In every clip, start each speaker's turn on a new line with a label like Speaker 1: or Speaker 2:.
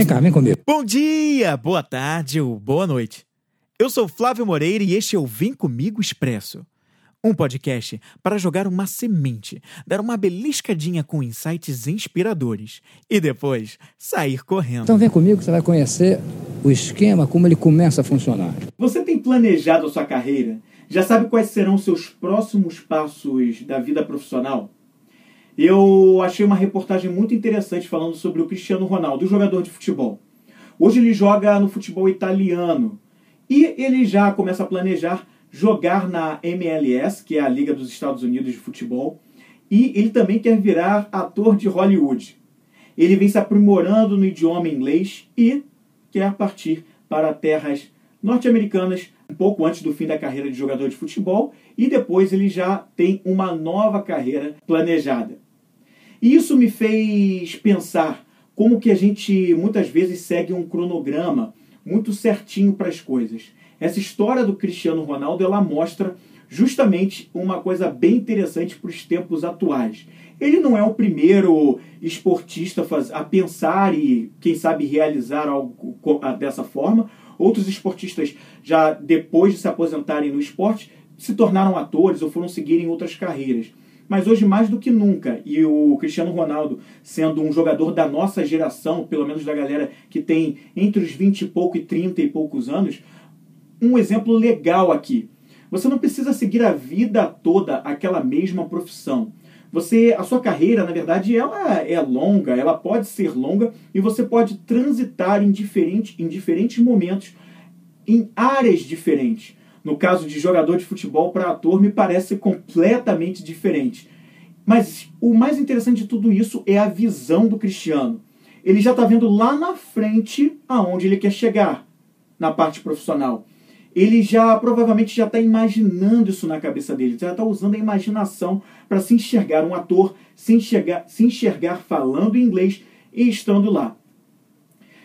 Speaker 1: Vem cá, vem comigo.
Speaker 2: Bom dia, boa tarde ou boa noite. Eu sou Flávio Moreira e este é o Vem Comigo Expresso. Um podcast para jogar uma semente, dar uma beliscadinha com insights inspiradores e depois sair correndo.
Speaker 1: Então vem comigo que você vai conhecer o esquema, como ele começa a funcionar.
Speaker 2: Você tem planejado a sua carreira? Já sabe quais serão os seus próximos passos da vida profissional? Eu achei uma reportagem muito interessante falando sobre o Cristiano Ronaldo, jogador de futebol. Hoje ele joga no futebol italiano e ele já começa a planejar jogar na MLS, que é a Liga dos Estados Unidos de Futebol, e ele também quer virar ator de Hollywood. Ele vem se aprimorando no idioma inglês e quer partir para terras norte-americanas pouco antes do fim da carreira de jogador de futebol e depois ele já tem uma nova carreira planejada. E isso me fez pensar como que a gente muitas vezes segue um cronograma muito certinho para as coisas. Essa história do Cristiano Ronaldo ela mostra justamente uma coisa bem interessante para os tempos atuais. Ele não é o primeiro esportista a pensar e, quem sabe, realizar algo dessa forma. Outros esportistas, já depois de se aposentarem no esporte, se tornaram atores ou foram seguirem outras carreiras. Mas hoje, mais do que nunca, e o Cristiano Ronaldo sendo um jogador da nossa geração, pelo menos da galera que tem entre os 20 e pouco e 30 e poucos anos, um exemplo legal aqui. Você não precisa seguir a vida toda aquela mesma profissão. Você, a sua carreira, na verdade, ela é longa, ela pode ser longa e você pode transitar em, diferente, em diferentes momentos, em áreas diferentes. No caso de jogador de futebol para ator, me parece completamente diferente. Mas o mais interessante de tudo isso é a visão do Cristiano. Ele já está vendo lá na frente aonde ele quer chegar na parte profissional ele já provavelmente já está imaginando isso na cabeça dele, já está usando a imaginação para se enxergar um ator, se enxergar, se enxergar falando inglês e estando lá.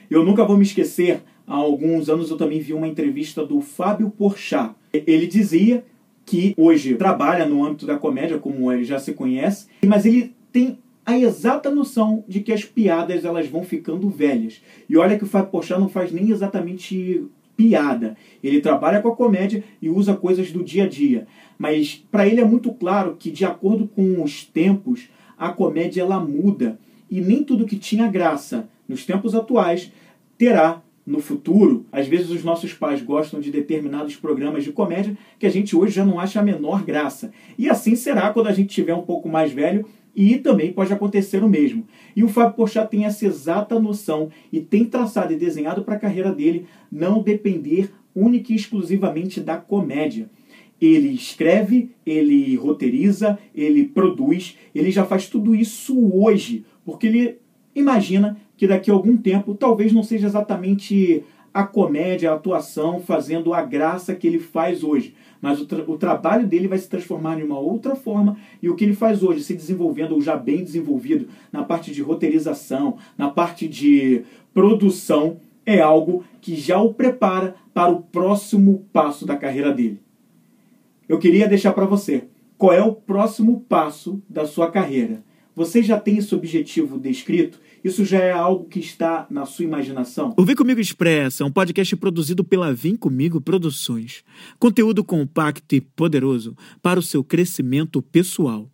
Speaker 2: Eu nunca vou me esquecer, há alguns anos eu também vi uma entrevista do Fábio Porchat. Ele dizia que hoje trabalha no âmbito da comédia, como ele já se conhece, mas ele tem a exata noção de que as piadas elas vão ficando velhas. E olha que o Fábio Porchat não faz nem exatamente piada. Ele trabalha com a comédia e usa coisas do dia a dia. Mas para ele é muito claro que, de acordo com os tempos, a comédia ela muda. E nem tudo que tinha graça nos tempos atuais terá no futuro. Às vezes os nossos pais gostam de determinados programas de comédia que a gente hoje já não acha a menor graça. E assim será quando a gente tiver um pouco mais velho e também pode acontecer o mesmo. E o Fábio Porchat tem essa exata noção e tem traçado e desenhado para a carreira dele não depender única e exclusivamente da comédia. Ele escreve, ele roteiriza, ele produz, ele já faz tudo isso hoje, porque ele imagina que daqui a algum tempo talvez não seja exatamente a comédia, a atuação fazendo a graça que ele faz hoje. Mas o, tra o, trabalho dele vai se transformar em uma outra forma e o que ele faz hoje, se desenvolvendo ou já bem desenvolvido na parte de roteirização, na parte de produção, é algo que já o prepara para o próximo passo da carreira dele. Eu queria deixar para você qual é o próximo passo da sua carreira. Você já tem esse objetivo descrito? Isso já é algo que está na sua imaginação?
Speaker 3: O Vem Comigo Expressa é um podcast produzido pela Vem Comigo Produções. Conteúdo compacto e poderoso para o seu crescimento pessoal.